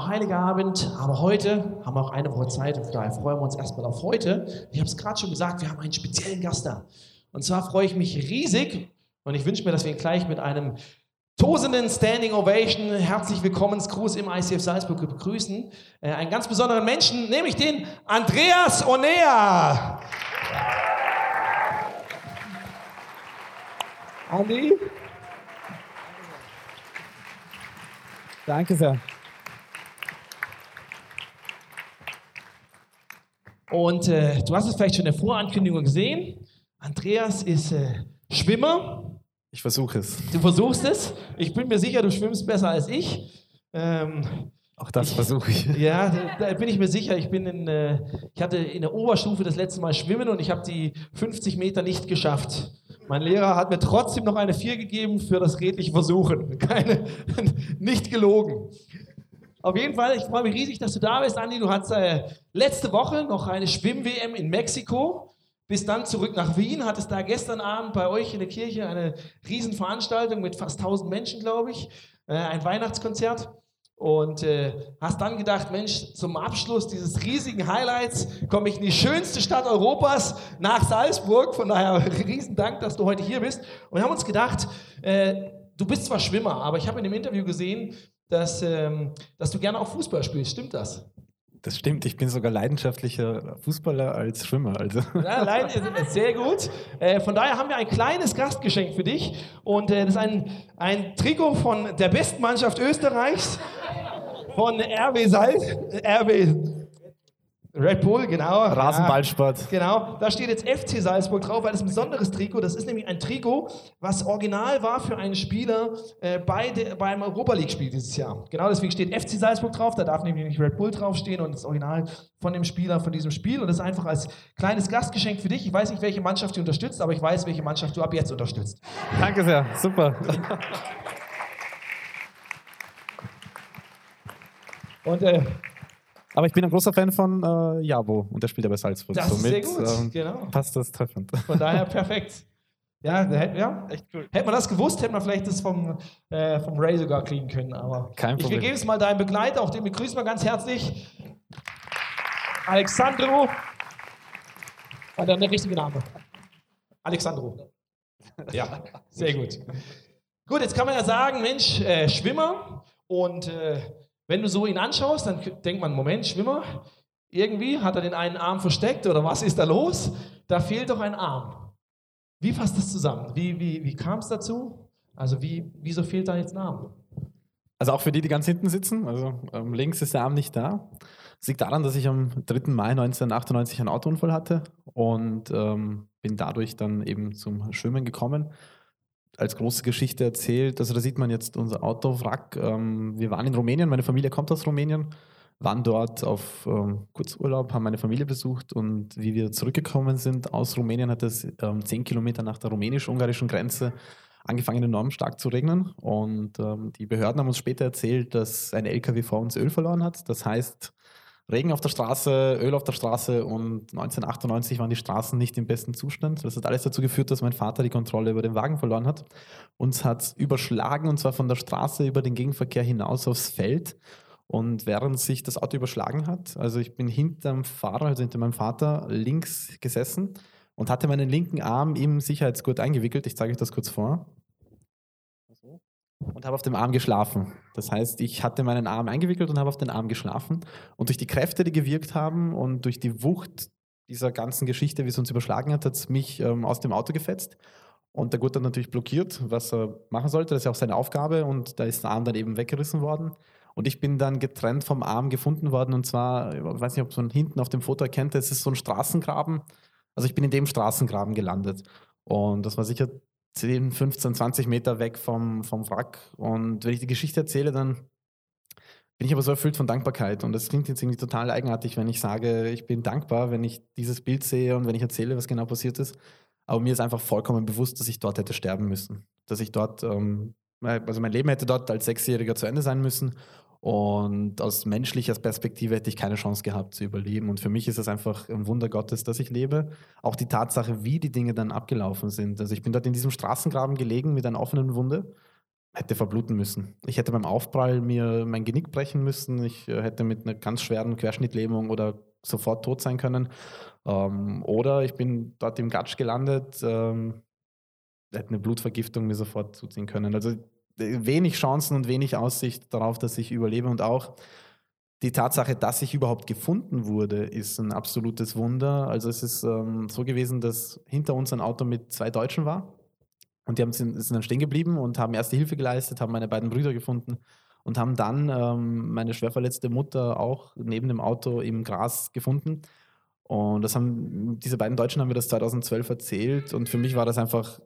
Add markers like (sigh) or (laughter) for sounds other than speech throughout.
Genau, Heiliger Abend. Aber heute haben wir auch eine Woche Zeit und daher freuen wir uns erstmal auf heute. Ich habe es gerade schon gesagt, wir haben einen speziellen Gast da. Und zwar freue ich mich riesig und ich wünsche mir, dass wir ihn gleich mit einem tosenden Standing Ovation herzlich Willkommensgruß im ICF Salzburg begrüßen. Äh, einen ganz besonderen Menschen, nämlich den Andreas Onea. Andi? Danke sehr. Und äh, du hast es vielleicht schon in der Vorankündigung gesehen. Andreas ist äh, Schwimmer. Ich versuche es. Du versuchst es. Ich bin mir sicher, du schwimmst besser als ich. Ähm, Auch das versuche ich. Ja, da, da, bin ich mir sicher. Ich bin in, äh, ich hatte in der Oberstufe das letzte Mal schwimmen und ich habe die 50 Meter nicht geschafft. Mein Lehrer hat mir trotzdem noch eine 4 gegeben für das redliche Versuchen. (laughs) Keine, (laughs) nicht gelogen. Auf jeden Fall, ich freue mich riesig, dass du da bist, Andi. Du hattest äh, letzte Woche noch eine Schwimm-WM in Mexiko, bist dann zurück nach Wien, hattest da gestern Abend bei euch in der Kirche eine Riesenveranstaltung mit fast 1000 Menschen, glaube ich, äh, ein Weihnachtskonzert. Und äh, hast dann gedacht, Mensch, zum Abschluss dieses riesigen Highlights komme ich in die schönste Stadt Europas nach Salzburg. Von daher (laughs) riesen Dank, dass du heute hier bist. Und wir haben uns gedacht, äh, du bist zwar Schwimmer, aber ich habe in dem Interview gesehen, dass, ähm, dass du gerne auch Fußball spielst. Stimmt das? Das stimmt, ich bin sogar leidenschaftlicher Fußballer als Schwimmer. Also. Ja, leid, sehr gut. Äh, von daher haben wir ein kleines Gastgeschenk für dich. Und äh, das ist ein, ein Trikot von der besten Mannschaft Österreichs, von RB Salz, RB Red Bull, genau. Rasenballsport. Ja, genau. Da steht jetzt FC Salzburg drauf, weil das ein besonderes Trikot. Das ist nämlich ein Trikot, was original war für einen Spieler äh, bei de, beim Europa League-Spiel dieses Jahr. Genau deswegen steht FC Salzburg drauf. Da darf nämlich nicht Red Bull draufstehen und das Original von dem Spieler von diesem Spiel. Und das ist einfach als kleines Gastgeschenk für dich. Ich weiß nicht, welche Mannschaft du unterstützt, aber ich weiß, welche Mannschaft du ab jetzt unterstützt. Danke sehr. Super. Und äh, aber ich bin ein großer Fan von äh, Jabo und der spielt ja bei Salzburg. Das Somit, ist sehr gut, ähm, genau. Passt das treffend. (laughs) Von daher perfekt. Ja, ja, echt cool. Hätte man das gewusst, hätte man vielleicht das vom, äh, vom Ray sogar kriegen können. Aber Kein Problem. Ich gebe es mal deinem Begleiter, auch den begrüßen wir ganz herzlich. Alexandro. War dann der richtige Name? Alexandro. Ja, sehr gut. Gut, jetzt kann man ja sagen, Mensch, äh, Schwimmer und äh, wenn du so ihn anschaust, dann denkt man, Moment, Schwimmer, irgendwie hat er den einen Arm versteckt oder was ist da los? Da fehlt doch ein Arm. Wie fasst das zusammen? Wie, wie, wie kam es dazu? Also wie, wieso fehlt da jetzt ein Arm? Also auch für die, die ganz hinten sitzen, also ähm, links ist der Arm nicht da. Das liegt daran, dass ich am 3. Mai 1998 einen Autounfall hatte und ähm, bin dadurch dann eben zum Schwimmen gekommen als große Geschichte erzählt. Also da sieht man jetzt unser Autowrack. Ähm, wir waren in Rumänien, meine Familie kommt aus Rumänien, waren dort auf ähm, Kurzurlaub, haben meine Familie besucht und wie wir zurückgekommen sind aus Rumänien, hat es ähm, zehn Kilometer nach der rumänisch-ungarischen Grenze angefangen enorm stark zu regnen und ähm, die Behörden haben uns später erzählt, dass ein LKW vor uns Öl verloren hat. Das heißt, Regen auf der Straße, Öl auf der Straße und 1998 waren die Straßen nicht im besten Zustand. Das hat alles dazu geführt, dass mein Vater die Kontrolle über den Wagen verloren hat. Uns hat überschlagen und zwar von der Straße über den Gegenverkehr hinaus aufs Feld. Und während sich das Auto überschlagen hat, also ich bin hinterm Fahrer, also hinter meinem Vater, links gesessen und hatte meinen linken Arm im Sicherheitsgurt eingewickelt. Ich zeige euch das kurz vor und habe auf dem Arm geschlafen. Das heißt, ich hatte meinen Arm eingewickelt und habe auf den Arm geschlafen. Und durch die Kräfte, die gewirkt haben und durch die Wucht dieser ganzen Geschichte, wie es uns überschlagen hat, hat es mich ähm, aus dem Auto gefetzt. Und der Gurt hat natürlich blockiert, was er machen sollte. Das ist ja auch seine Aufgabe. Und da ist der Arm dann eben weggerissen worden. Und ich bin dann getrennt vom Arm gefunden worden. Und zwar, ich weiß nicht, ob man hinten auf dem Foto erkennt, es ist so ein Straßengraben. Also ich bin in dem Straßengraben gelandet. Und das war sicher 10, 15, 20 Meter weg vom, vom Wrack. Und wenn ich die Geschichte erzähle, dann bin ich aber so erfüllt von Dankbarkeit. Und das klingt jetzt irgendwie total eigenartig, wenn ich sage, ich bin dankbar, wenn ich dieses Bild sehe und wenn ich erzähle, was genau passiert ist. Aber mir ist einfach vollkommen bewusst, dass ich dort hätte sterben müssen. Dass ich dort, ähm, also mein Leben hätte dort als Sechsjähriger zu Ende sein müssen. Und aus menschlicher Perspektive hätte ich keine Chance gehabt zu überleben. Und für mich ist es einfach ein Wunder Gottes, dass ich lebe. Auch die Tatsache, wie die Dinge dann abgelaufen sind. Also ich bin dort in diesem Straßengraben gelegen mit einer offenen Wunde. hätte verbluten müssen. Ich hätte beim Aufprall mir mein Genick brechen müssen. Ich äh, hätte mit einer ganz schweren Querschnittlähmung oder sofort tot sein können. Ähm, oder ich bin dort im Gatsch gelandet, ähm, hätte eine Blutvergiftung mir sofort zuziehen können. Also wenig Chancen und wenig Aussicht darauf, dass ich überlebe und auch die Tatsache, dass ich überhaupt gefunden wurde, ist ein absolutes Wunder. Also es ist ähm, so gewesen, dass hinter uns ein Auto mit zwei Deutschen war und die haben, sind, sind dann stehen geblieben und haben erste Hilfe geleistet, haben meine beiden Brüder gefunden und haben dann ähm, meine schwerverletzte Mutter auch neben dem Auto im Gras gefunden. Und das haben diese beiden Deutschen haben mir das 2012 erzählt und für mich war das einfach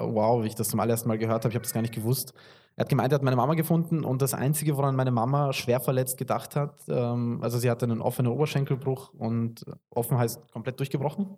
wow, wie ich das zum allerersten Mal gehört habe, ich habe das gar nicht gewusst. Er hat gemeint, er hat meine Mama gefunden und das Einzige, woran meine Mama schwer verletzt gedacht hat, ähm, also sie hatte einen offenen Oberschenkelbruch und offen heißt komplett durchgebrochen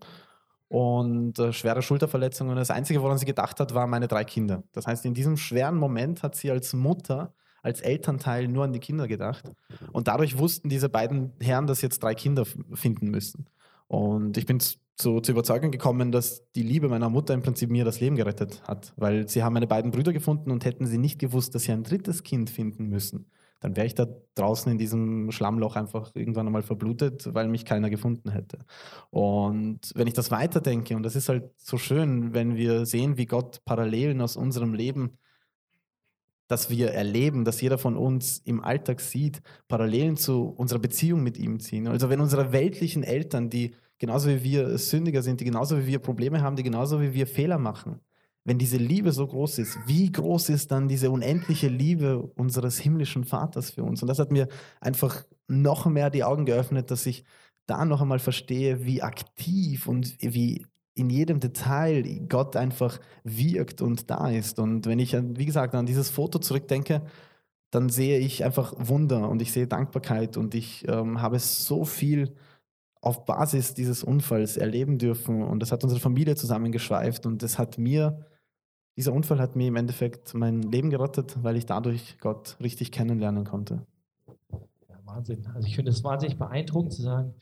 und äh, schwere Schulterverletzungen. Das Einzige, woran sie gedacht hat, waren meine drei Kinder. Das heißt, in diesem schweren Moment hat sie als Mutter, als Elternteil nur an die Kinder gedacht und dadurch wussten diese beiden Herren, dass sie jetzt drei Kinder finden müssen. Und ich bin zu, zur Überzeugung gekommen, dass die Liebe meiner Mutter im Prinzip mir das Leben gerettet hat, weil sie haben meine beiden Brüder gefunden und hätten sie nicht gewusst, dass sie ein drittes Kind finden müssen, dann wäre ich da draußen in diesem Schlammloch einfach irgendwann einmal verblutet, weil mich keiner gefunden hätte. Und wenn ich das weiterdenke, und das ist halt so schön, wenn wir sehen, wie Gott Parallelen aus unserem Leben dass wir erleben, dass jeder von uns im Alltag sieht, Parallelen zu unserer Beziehung mit ihm ziehen. Also wenn unsere weltlichen Eltern, die genauso wie wir Sündiger sind, die genauso wie wir Probleme haben, die genauso wie wir Fehler machen, wenn diese Liebe so groß ist, wie groß ist dann diese unendliche Liebe unseres himmlischen Vaters für uns? Und das hat mir einfach noch mehr die Augen geöffnet, dass ich da noch einmal verstehe, wie aktiv und wie in jedem Detail Gott einfach wirkt und da ist. Und wenn ich, wie gesagt, an dieses Foto zurückdenke, dann sehe ich einfach Wunder und ich sehe Dankbarkeit und ich ähm, habe so viel auf Basis dieses Unfalls erleben dürfen und das hat unsere Familie zusammengeschweift und das hat mir, dieser Unfall hat mir im Endeffekt mein Leben gerettet, weil ich dadurch Gott richtig kennenlernen konnte. Ja, Wahnsinn. Also ich finde es wahnsinnig beeindruckend zu sagen,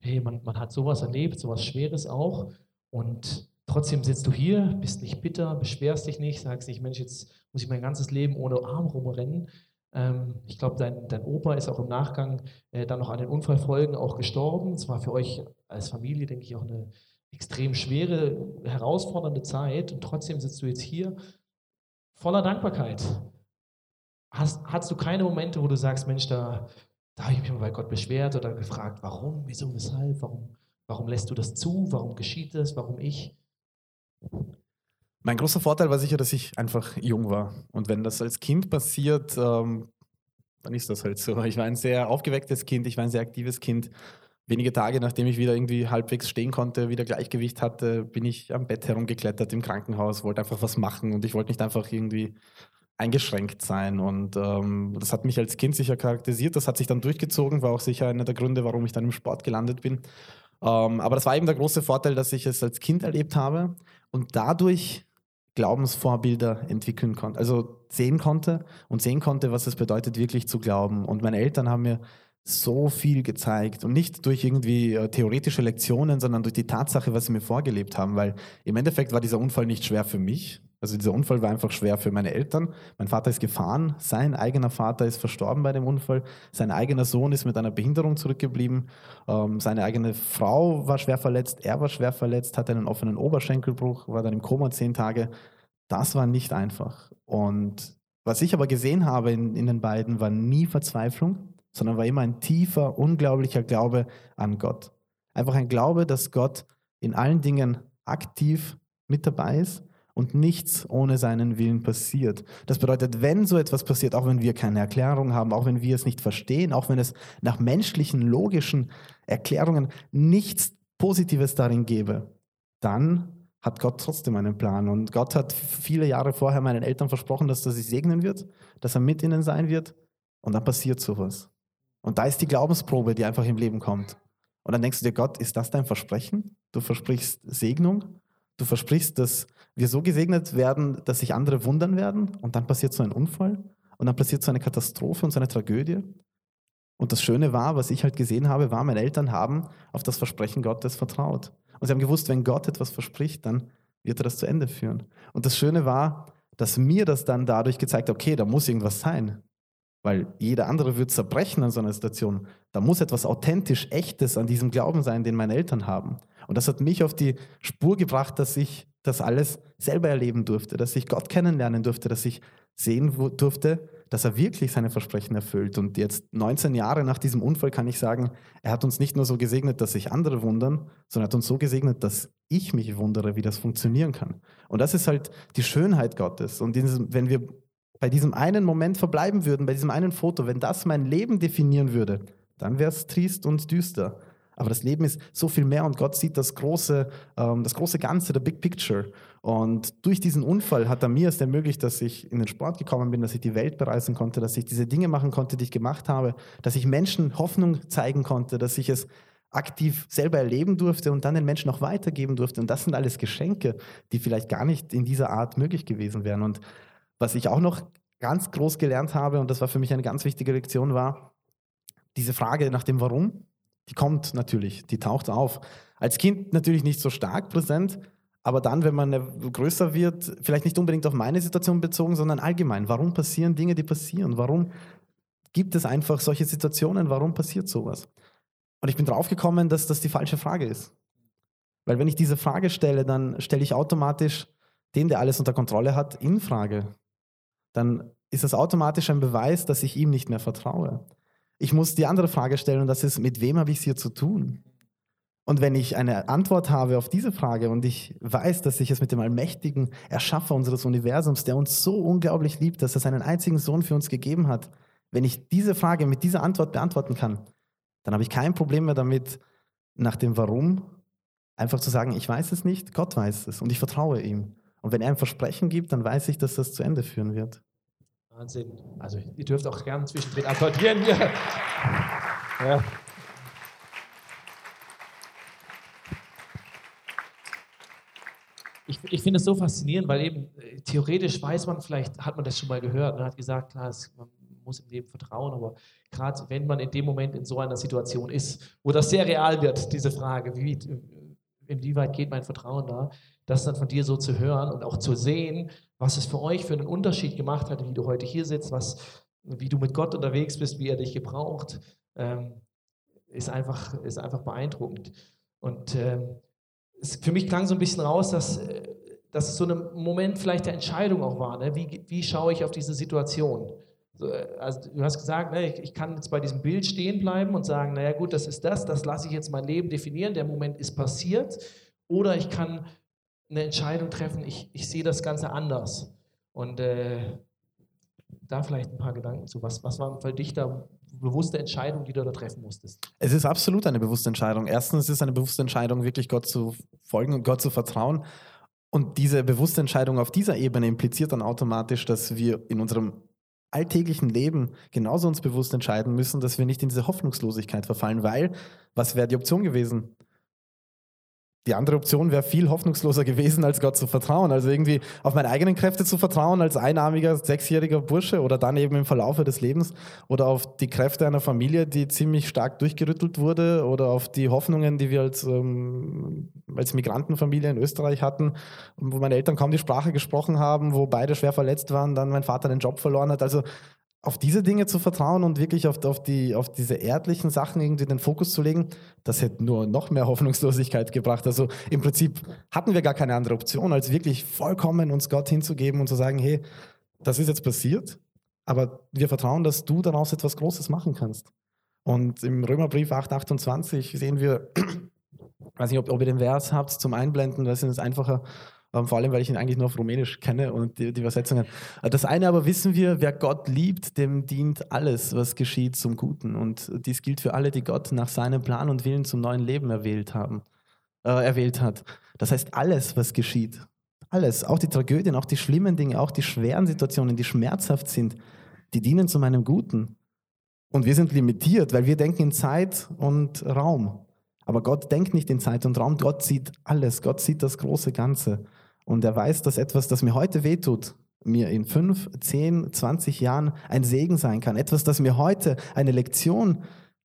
hey, man, man hat sowas erlebt, sowas Schweres auch und trotzdem sitzt du hier, bist nicht bitter, beschwerst dich nicht, sagst nicht, Mensch, jetzt muss ich mein ganzes Leben ohne Arm rumrennen, ähm, ich glaube, dein, dein Opa ist auch im Nachgang äh, dann noch an den Unfallfolgen auch gestorben. Es war für euch als Familie, denke ich, auch eine extrem schwere, herausfordernde Zeit. Und trotzdem sitzt du jetzt hier voller Dankbarkeit. Hast, hast du keine Momente, wo du sagst, Mensch, da, da habe ich mich mal bei Gott beschwert oder gefragt, warum, wieso, weshalb, warum, warum lässt du das zu, warum geschieht das, warum ich? Mein großer Vorteil war sicher, dass ich einfach jung war. Und wenn das als Kind passiert, ähm, dann ist das halt so. Ich war ein sehr aufgewecktes Kind, ich war ein sehr aktives Kind. Wenige Tage nachdem ich wieder irgendwie halbwegs stehen konnte, wieder Gleichgewicht hatte, bin ich am Bett herumgeklettert im Krankenhaus, wollte einfach was machen und ich wollte nicht einfach irgendwie eingeschränkt sein. Und ähm, das hat mich als Kind sicher charakterisiert. Das hat sich dann durchgezogen, war auch sicher einer der Gründe, warum ich dann im Sport gelandet bin. Ähm, aber das war eben der große Vorteil, dass ich es als Kind erlebt habe und dadurch Glaubensvorbilder entwickeln konnte, also sehen konnte und sehen konnte, was es bedeutet, wirklich zu glauben. Und meine Eltern haben mir so viel gezeigt und nicht durch irgendwie äh, theoretische Lektionen, sondern durch die Tatsache, was sie mir vorgelebt haben, weil im Endeffekt war dieser Unfall nicht schwer für mich, also dieser Unfall war einfach schwer für meine Eltern. Mein Vater ist gefahren, sein eigener Vater ist verstorben bei dem Unfall, sein eigener Sohn ist mit einer Behinderung zurückgeblieben, ähm, seine eigene Frau war schwer verletzt, er war schwer verletzt, hatte einen offenen Oberschenkelbruch, war dann im Koma zehn Tage. Das war nicht einfach. Und was ich aber gesehen habe in, in den beiden, war nie Verzweiflung, sondern war immer ein tiefer, unglaublicher Glaube an Gott. Einfach ein Glaube, dass Gott in allen Dingen aktiv mit dabei ist und nichts ohne seinen Willen passiert. Das bedeutet, wenn so etwas passiert, auch wenn wir keine Erklärung haben, auch wenn wir es nicht verstehen, auch wenn es nach menschlichen, logischen Erklärungen nichts Positives darin gäbe, dann hat Gott trotzdem einen Plan. Und Gott hat viele Jahre vorher meinen Eltern versprochen, dass er sie segnen wird, dass er mit ihnen sein wird. Und dann passiert sowas. Und da ist die Glaubensprobe, die einfach im Leben kommt. Und dann denkst du dir, Gott, ist das dein Versprechen? Du versprichst Segnung Du versprichst, dass wir so gesegnet werden, dass sich andere wundern werden und dann passiert so ein Unfall und dann passiert so eine Katastrophe und so eine Tragödie. Und das Schöne war, was ich halt gesehen habe, war, meine Eltern haben auf das Versprechen Gottes vertraut. Und sie haben gewusst, wenn Gott etwas verspricht, dann wird er das zu Ende führen. Und das Schöne war, dass mir das dann dadurch gezeigt hat, okay, da muss irgendwas sein. Weil jeder andere wird zerbrechen an so einer Situation. Da muss etwas authentisch, echtes an diesem Glauben sein, den meine Eltern haben. Und das hat mich auf die Spur gebracht, dass ich das alles selber erleben durfte, dass ich Gott kennenlernen durfte, dass ich sehen durfte, dass er wirklich seine Versprechen erfüllt. Und jetzt 19 Jahre nach diesem Unfall kann ich sagen, er hat uns nicht nur so gesegnet, dass sich andere wundern, sondern er hat uns so gesegnet, dass ich mich wundere, wie das funktionieren kann. Und das ist halt die Schönheit Gottes. Und wenn wir bei diesem einen Moment verbleiben würden, bei diesem einen Foto, wenn das mein Leben definieren würde, dann wäre es trist und düster. Aber das Leben ist so viel mehr und Gott sieht das große, ähm, das große Ganze, der Big Picture. Und durch diesen Unfall hat er mir es ermöglicht, dass ich in den Sport gekommen bin, dass ich die Welt bereisen konnte, dass ich diese Dinge machen konnte, die ich gemacht habe, dass ich Menschen Hoffnung zeigen konnte, dass ich es aktiv selber erleben durfte und dann den Menschen auch weitergeben durfte. Und das sind alles Geschenke, die vielleicht gar nicht in dieser Art möglich gewesen wären. Und was ich auch noch ganz groß gelernt habe, und das war für mich eine ganz wichtige Lektion, war diese Frage nach dem Warum. Die kommt natürlich, die taucht auf. Als Kind natürlich nicht so stark präsent, aber dann, wenn man größer wird, vielleicht nicht unbedingt auf meine Situation bezogen, sondern allgemein. Warum passieren Dinge, die passieren? Warum gibt es einfach solche Situationen? Warum passiert sowas? Und ich bin draufgekommen, dass das die falsche Frage ist. Weil wenn ich diese Frage stelle, dann stelle ich automatisch den, der alles unter Kontrolle hat, in Frage. Dann ist das automatisch ein Beweis, dass ich ihm nicht mehr vertraue. Ich muss die andere Frage stellen und das ist, mit wem habe ich es hier zu tun? Und wenn ich eine Antwort habe auf diese Frage und ich weiß, dass ich es mit dem allmächtigen Erschaffer unseres Universums, der uns so unglaublich liebt, dass er seinen einzigen Sohn für uns gegeben hat, wenn ich diese Frage mit dieser Antwort beantworten kann, dann habe ich kein Problem mehr damit, nach dem Warum einfach zu sagen, ich weiß es nicht, Gott weiß es und ich vertraue ihm. Und wenn er ein Versprechen gibt, dann weiß ich, dass das zu Ende führen wird. Wahnsinn. Also ihr dürft auch gerne zwischendrin applaudieren hier. Ja. Ich, ich finde es so faszinierend, weil eben äh, theoretisch weiß man, vielleicht hat man das schon mal gehört, man hat gesagt, klar, es, man muss im Leben vertrauen, aber gerade wenn man in dem Moment in so einer Situation ist, wo das sehr real wird, diese Frage, wie, inwieweit geht mein Vertrauen da, das dann von dir so zu hören und auch zu sehen, was es für euch für einen Unterschied gemacht hat, wie du heute hier sitzt, was, wie du mit Gott unterwegs bist, wie er dich gebraucht, ähm, ist, einfach, ist einfach beeindruckend. Und ähm, es, für mich klang so ein bisschen raus, dass, dass es so ein Moment vielleicht der Entscheidung auch war. Ne? Wie, wie schaue ich auf diese Situation? Also, du hast gesagt, ne, ich, ich kann jetzt bei diesem Bild stehen bleiben und sagen, naja gut, das ist das, das lasse ich jetzt mein Leben definieren, der Moment ist passiert. Oder ich kann eine Entscheidung treffen, ich, ich sehe das Ganze anders. Und äh, da vielleicht ein paar Gedanken zu. Was, was waren für dich da bewusste Entscheidungen, die du da treffen musstest? Es ist absolut eine bewusste Entscheidung. Erstens ist es eine bewusste Entscheidung, wirklich Gott zu folgen und Gott zu vertrauen. Und diese bewusste Entscheidung auf dieser Ebene impliziert dann automatisch, dass wir in unserem alltäglichen Leben genauso uns bewusst entscheiden müssen, dass wir nicht in diese Hoffnungslosigkeit verfallen, weil was wäre die Option gewesen? Die andere Option wäre viel hoffnungsloser gewesen, als Gott zu vertrauen. Also irgendwie auf meine eigenen Kräfte zu vertrauen als einarmiger sechsjähriger Bursche oder dann eben im Verlaufe des Lebens oder auf die Kräfte einer Familie, die ziemlich stark durchgerüttelt wurde oder auf die Hoffnungen, die wir als, ähm, als Migrantenfamilie in Österreich hatten, wo meine Eltern kaum die Sprache gesprochen haben, wo beide schwer verletzt waren, dann mein Vater den Job verloren hat. Also auf diese Dinge zu vertrauen und wirklich auf, auf, die, auf diese erdlichen Sachen irgendwie den Fokus zu legen, das hätte nur noch mehr Hoffnungslosigkeit gebracht. Also im Prinzip hatten wir gar keine andere Option, als wirklich vollkommen uns Gott hinzugeben und zu sagen, hey, das ist jetzt passiert, aber wir vertrauen, dass du daraus etwas Großes machen kannst. Und im Römerbrief 8,28 sehen wir, ich (clears throat) weiß nicht, ob, ob ihr den Vers habt zum Einblenden, das ist einfacher, vor allem, weil ich ihn eigentlich nur auf Rumänisch kenne und die, die Übersetzungen. Äh, das eine aber wissen wir, wer Gott liebt, dem dient alles, was geschieht, zum Guten. Und dies gilt für alle, die Gott nach seinem Plan und Willen zum neuen Leben erwählt haben, äh, erwählt hat. Das heißt, alles, was geschieht, alles, auch die Tragödien, auch die schlimmen Dinge, auch die schweren Situationen, die schmerzhaft sind, die dienen zu meinem Guten. Und wir sind limitiert, weil wir denken in Zeit und Raum. Aber Gott denkt nicht in Zeit und Raum, Gott sieht alles, Gott sieht das große Ganze. Und er weiß, dass etwas, das mir heute wehtut, mir in fünf, zehn, zwanzig Jahren ein Segen sein kann. Etwas, das mir heute eine Lektion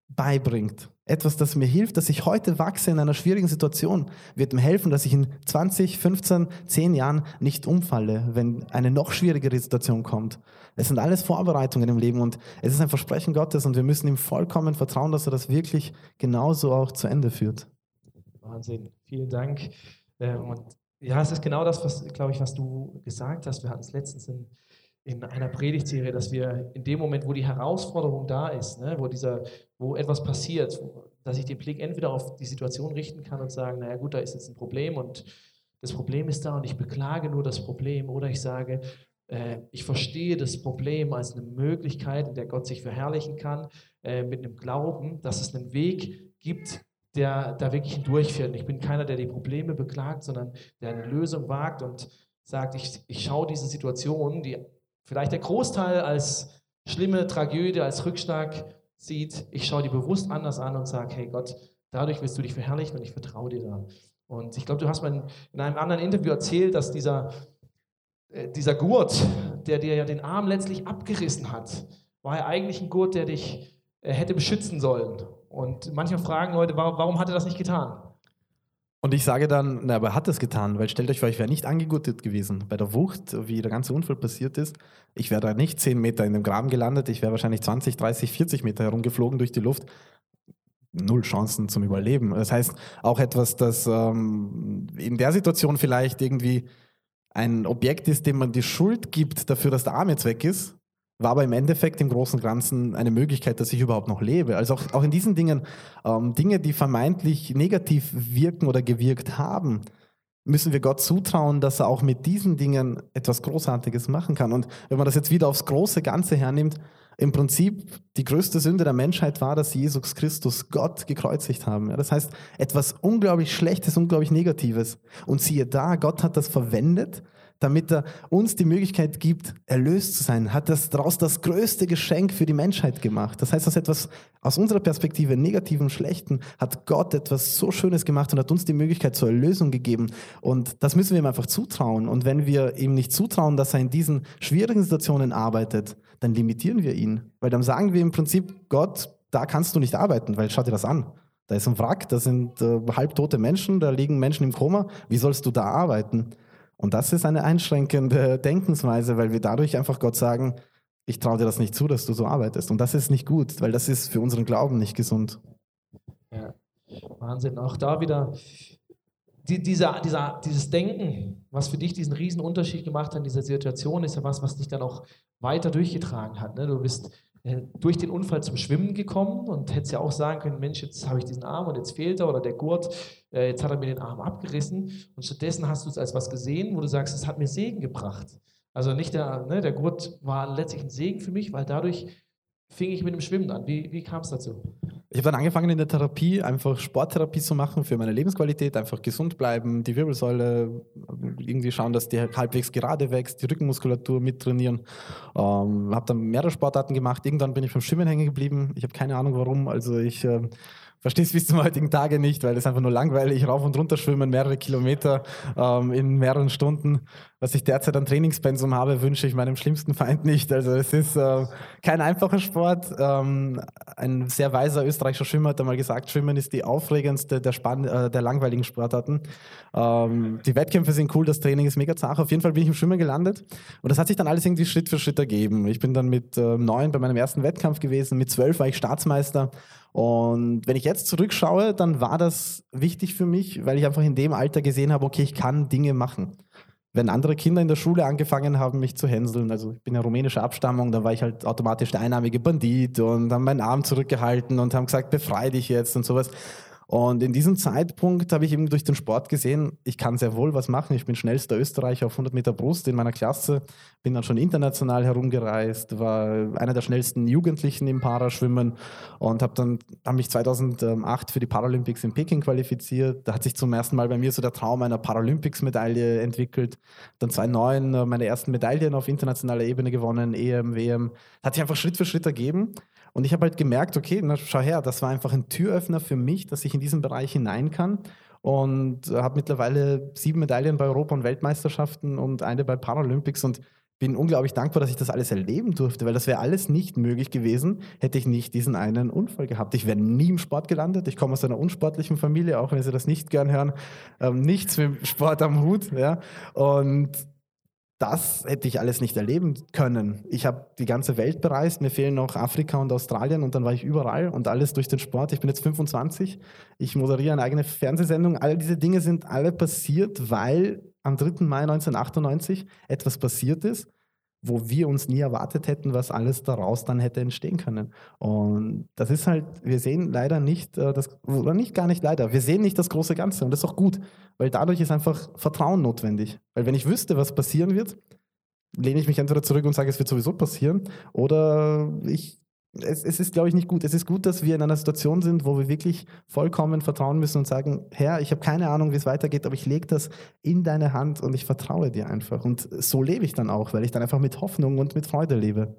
beibringt, etwas, das mir hilft, dass ich heute wachse in einer schwierigen Situation, wird mir helfen, dass ich in 20, 15, 10 Jahren nicht umfalle, wenn eine noch schwierigere Situation kommt. Es sind alles Vorbereitungen im Leben und es ist ein Versprechen Gottes und wir müssen ihm vollkommen vertrauen, dass er das wirklich genauso auch zu Ende führt. Wahnsinn, vielen Dank. Ähm, und ja, es ist genau das, was, glaube ich, was du gesagt hast. Wir hatten es letztens in, in einer Predigtserie, dass wir in dem Moment, wo die Herausforderung da ist, ne, wo, dieser, wo etwas passiert, dass ich den Blick entweder auf die Situation richten kann und sagen, naja gut, da ist jetzt ein Problem und das Problem ist da und ich beklage nur das Problem oder ich sage, äh, ich verstehe das Problem als eine Möglichkeit, in der Gott sich verherrlichen kann, äh, mit einem Glauben, dass es einen Weg gibt, der da wirklich hindurchführt. Und ich bin keiner, der die Probleme beklagt, sondern der eine Lösung wagt und sagt, ich, ich schaue diese Situation, die vielleicht der Großteil als schlimme Tragödie, als Rückschlag sieht, ich schaue die bewusst anders an und sage, hey Gott, dadurch wirst du dich verherrlichen und ich vertraue dir da. Und ich glaube, du hast mal in einem anderen Interview erzählt, dass dieser, äh, dieser Gurt, der dir ja den Arm letztlich abgerissen hat, war ja eigentlich ein Gurt, der dich äh, hätte beschützen sollen. Und manchmal fragen Leute, warum, hat er das nicht getan? Und ich sage dann, na, aber er hat es getan, weil stellt euch vor, ich wäre nicht angegurtet gewesen. Bei der Wucht, wie der ganze Unfall passiert ist, ich wäre da nicht 10 Meter in dem Graben gelandet, ich wäre wahrscheinlich 20, 30, 40 Meter herumgeflogen durch die Luft. Null Chancen zum Überleben. Das heißt, auch etwas, das ähm, in der Situation vielleicht irgendwie ein Objekt ist, dem man die Schuld gibt dafür, dass der Arm jetzt weg ist, war aber im Endeffekt im Großen und Ganzen eine Möglichkeit, dass ich überhaupt noch lebe. Also auch, auch in diesen Dingen, ähm, Dinge, die vermeintlich negativ wirken oder gewirkt haben, müssen wir Gott zutrauen, dass er auch mit diesen Dingen etwas Großartiges machen kann. Und wenn man das jetzt wieder aufs große Ganze hernimmt, im Prinzip die größte Sünde der Menschheit war, dass Jesus Christus Gott gekreuzigt haben. Das heißt, etwas unglaublich Schlechtes, unglaublich Negatives. Und siehe da, Gott hat das verwendet, damit er uns die Möglichkeit gibt, erlöst zu sein, hat das daraus das größte Geschenk für die Menschheit gemacht. Das heißt, aus etwas aus unserer Perspektive negativen, schlechten, hat Gott etwas so Schönes gemacht und hat uns die Möglichkeit zur Erlösung gegeben. Und das müssen wir ihm einfach zutrauen. Und wenn wir ihm nicht zutrauen, dass er in diesen schwierigen Situationen arbeitet, dann limitieren wir ihn. Weil dann sagen wir im Prinzip, Gott, da kannst du nicht arbeiten, weil schau dir das an. Da ist ein Wrack, da sind äh, halbtote Menschen, da liegen Menschen im Koma. Wie sollst du da arbeiten? Und das ist eine einschränkende Denkensweise, weil wir dadurch einfach Gott sagen, ich traue dir das nicht zu, dass du so arbeitest. Und das ist nicht gut, weil das ist für unseren Glauben nicht gesund. Ja, Wahnsinn. Auch da wieder die, dieser, dieser, dieses Denken, was für dich diesen riesen Unterschied gemacht hat in dieser Situation, ist ja was, was dich dann auch weiter durchgetragen hat. Ne? Du bist durch den Unfall zum Schwimmen gekommen und hättest ja auch sagen können, Mensch, jetzt habe ich diesen Arm und jetzt fehlt er oder der Gurt, äh, jetzt hat er mir den Arm abgerissen und stattdessen hast du es als was gesehen, wo du sagst, es hat mir Segen gebracht. Also nicht der, ne, der Gurt war letztlich ein Segen für mich, weil dadurch fing ich mit dem Schwimmen an. Wie, wie kam es dazu? Ich habe dann angefangen in der Therapie einfach Sporttherapie zu machen für meine Lebensqualität, einfach gesund bleiben, die Wirbelsäule irgendwie schauen, dass die halbwegs gerade wächst, die Rückenmuskulatur mittrainieren. Ähm, habe dann mehrere Sportarten gemacht. Irgendwann bin ich beim Schwimmen hängen geblieben. Ich habe keine Ahnung warum. Also ich äh, verstehe es bis zum heutigen Tage nicht, weil es einfach nur langweilig, rauf und runter schwimmen, mehrere Kilometer ähm, in mehreren Stunden. Was ich derzeit an Trainingspensum habe, wünsche ich meinem schlimmsten Feind nicht. Also es ist äh, kein einfacher Sport. Ähm, ein sehr weiser österreichischer Schwimmer hat einmal gesagt, Schwimmen ist die aufregendste der, Span äh, der langweiligen Sportarten. Ähm, die Wettkämpfe sind cool, das Training ist mega zart. Auf jeden Fall bin ich im Schwimmen gelandet und das hat sich dann alles irgendwie Schritt für Schritt ergeben. Ich bin dann mit äh, neun bei meinem ersten Wettkampf gewesen, mit zwölf war ich Staatsmeister und wenn ich jetzt zurückschaue, dann war das wichtig für mich, weil ich einfach in dem Alter gesehen habe, okay, ich kann Dinge machen. Wenn andere Kinder in der Schule angefangen haben, mich zu hänseln, also ich bin ja rumänischer Abstammung, dann war ich halt automatisch der einnahmige Bandit und haben meinen Arm zurückgehalten und haben gesagt, befrei dich jetzt und sowas. Und in diesem Zeitpunkt habe ich eben durch den Sport gesehen, ich kann sehr wohl was machen. Ich bin schnellster Österreicher auf 100 Meter Brust in meiner Klasse, bin dann schon international herumgereist, war einer der schnellsten Jugendlichen im Paraschwimmen und habe dann hab mich 2008 für die Paralympics in Peking qualifiziert. Da hat sich zum ersten Mal bei mir so der Traum einer Paralympics-Medaille entwickelt. Dann 2009 äh, meine ersten Medaillen auf internationaler Ebene gewonnen, EM, WM. Hat sich einfach Schritt für Schritt ergeben. Und ich habe halt gemerkt, okay, na, schau her, das war einfach ein Türöffner für mich, dass ich in diesen Bereich hinein kann. Und habe mittlerweile sieben Medaillen bei Europa- und Weltmeisterschaften und eine bei Paralympics und bin unglaublich dankbar, dass ich das alles erleben durfte, weil das wäre alles nicht möglich gewesen, hätte ich nicht diesen einen Unfall gehabt. Ich wäre nie im Sport gelandet. Ich komme aus einer unsportlichen Familie, auch wenn Sie das nicht gern hören. Ähm, nichts mit Sport am Hut. Ja. Und das hätte ich alles nicht erleben können. Ich habe die ganze Welt bereist, mir fehlen noch Afrika und Australien und dann war ich überall und alles durch den Sport. Ich bin jetzt 25, ich moderiere eine eigene Fernsehsendung. All diese Dinge sind alle passiert, weil am 3. Mai 1998 etwas passiert ist, wo wir uns nie erwartet hätten, was alles daraus dann hätte entstehen können. Und das ist halt, wir sehen leider nicht, äh, das, oder nicht gar nicht leider, wir sehen nicht das große Ganze und das ist auch gut, weil dadurch ist einfach Vertrauen notwendig. Weil wenn ich wüsste, was passieren wird, lehne ich mich entweder zurück und sage, es wird sowieso passieren, oder ich es, es, ist, glaube ich, nicht gut. Es ist gut, dass wir in einer Situation sind, wo wir wirklich vollkommen vertrauen müssen und sagen, Herr, ich habe keine Ahnung, wie es weitergeht, aber ich lege das in deine Hand und ich vertraue dir einfach. Und so lebe ich dann auch, weil ich dann einfach mit Hoffnung und mit Freude lebe.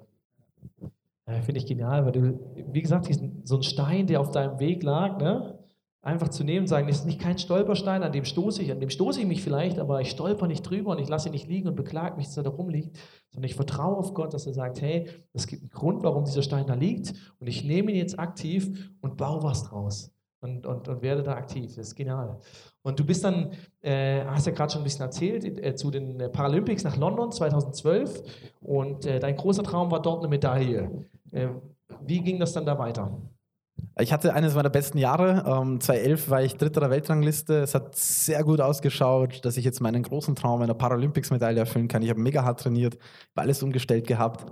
Ja, Finde ich genial, weil du, wie gesagt, so ein Stein, der auf deinem Weg lag, ne? Einfach zu nehmen und sagen, das ist nicht kein Stolperstein, an dem stoße ich, an dem stoße ich mich vielleicht, aber ich stolper nicht drüber und ich lasse ihn nicht liegen und beklage mich, dass er da rumliegt, sondern ich vertraue auf Gott, dass er sagt, hey, es gibt einen Grund, warum dieser Stein da liegt und ich nehme ihn jetzt aktiv und baue was draus und, und, und werde da aktiv. Das ist genial. Und du bist dann, äh, hast ja gerade schon ein bisschen erzählt, äh, zu den Paralympics nach London 2012 und äh, dein großer Traum war dort eine Medaille. Äh, wie ging das dann da weiter? Ich hatte eines meiner besten Jahre. Ähm, 2011 war ich Dritter der Weltrangliste. Es hat sehr gut ausgeschaut, dass ich jetzt meinen großen Traum einer Paralympics-Medaille erfüllen kann. Ich habe mega hart trainiert, war alles umgestellt gehabt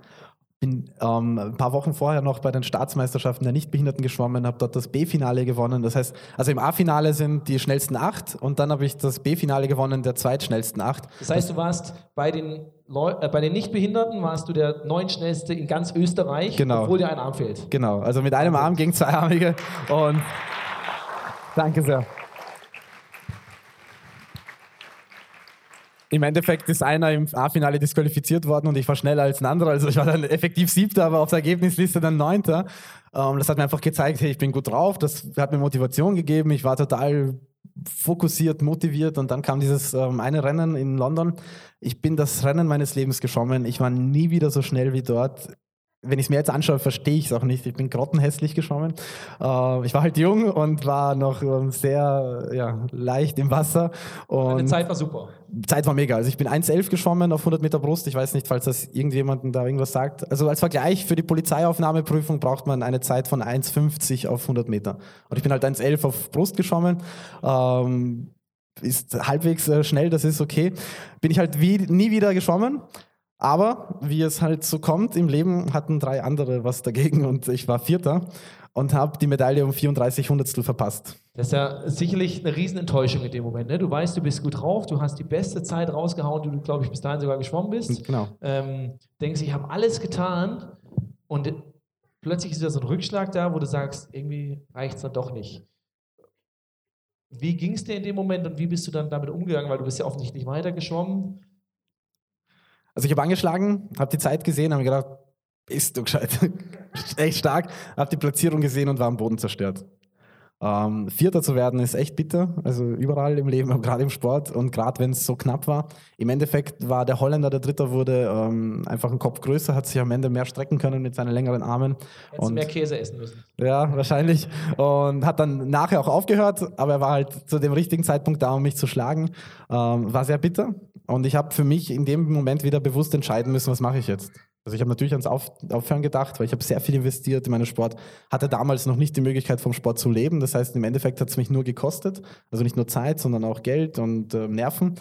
bin ähm, ein paar Wochen vorher noch bei den Staatsmeisterschaften der Nichtbehinderten geschwommen, habe dort das B-Finale gewonnen. Das heißt, also im A-Finale sind die schnellsten acht und dann habe ich das B-Finale gewonnen der zweitschnellsten acht. Das heißt, du warst bei den, Leu äh, bei den Nichtbehinderten warst du der neuntschnellste in ganz Österreich, genau. obwohl dir ein Arm fehlt. Genau, also mit einem Arm gegen Zweiarmige und danke sehr. Im Endeffekt ist einer im A-Finale disqualifiziert worden und ich war schneller als ein anderer. Also ich war dann effektiv Siebter, aber auf der Ergebnisliste dann Neunter. Ähm, das hat mir einfach gezeigt, hey, ich bin gut drauf. Das hat mir Motivation gegeben. Ich war total fokussiert, motiviert und dann kam dieses ähm, eine Rennen in London. Ich bin das Rennen meines Lebens geschwommen. Ich war nie wieder so schnell wie dort wenn ich es mir jetzt anschaue, verstehe ich es auch nicht. Ich bin grottenhässlich geschwommen. Äh, ich war halt jung und war noch ähm, sehr ja, leicht im Wasser. Und Meine Zeit war super. Zeit war mega. Also ich bin 1,11 geschwommen auf 100 Meter Brust. Ich weiß nicht, falls das irgendjemandem da irgendwas sagt. Also als Vergleich für die Polizeiaufnahmeprüfung braucht man eine Zeit von 1,50 auf 100 Meter. Und ich bin halt 1,11 auf Brust geschwommen. Ähm, ist halbwegs äh, schnell, das ist okay. Bin ich halt wie, nie wieder geschwommen. Aber wie es halt so kommt, im Leben hatten drei andere was dagegen (laughs) und ich war Vierter und habe die Medaille um 34 Hundertstel verpasst. Das ist ja sicherlich eine Riesenenttäuschung in dem Moment. Ne? Du weißt, du bist gut drauf, du hast die beste Zeit rausgehauen, die du, glaube ich, bis dahin sogar geschwommen bist. Genau. Ähm, denkst, ich habe alles getan und plötzlich ist da so ein Rückschlag da, wo du sagst, irgendwie reicht es dann doch nicht. Wie ging es dir in dem Moment und wie bist du dann damit umgegangen? Weil du bist ja offensichtlich weiter geschwommen. Also ich habe angeschlagen, habe die Zeit gesehen, habe mir gedacht, bist du gescheit. (laughs) echt stark. Habe die Platzierung gesehen und war am Boden zerstört. Ähm, Vierter zu werden ist echt bitter, also überall im Leben, (laughs) gerade im Sport und gerade wenn es so knapp war. Im Endeffekt war der Holländer, der Dritter wurde, ähm, einfach ein Kopf größer, hat sich am Ende mehr strecken können mit seinen längeren Armen. Hättest und mehr Käse essen müssen. Ja, wahrscheinlich. Und hat dann nachher auch aufgehört, aber er war halt zu dem richtigen Zeitpunkt da, um mich zu schlagen. Ähm, war sehr bitter. Und ich habe für mich in dem Moment wieder bewusst entscheiden müssen, was mache ich jetzt. Also ich habe natürlich ans Auf Aufhören gedacht, weil ich habe sehr viel investiert in meinen Sport. Hatte damals noch nicht die Möglichkeit vom Sport zu leben. Das heißt, im Endeffekt hat es mich nur gekostet. Also nicht nur Zeit, sondern auch Geld und äh, Nerven.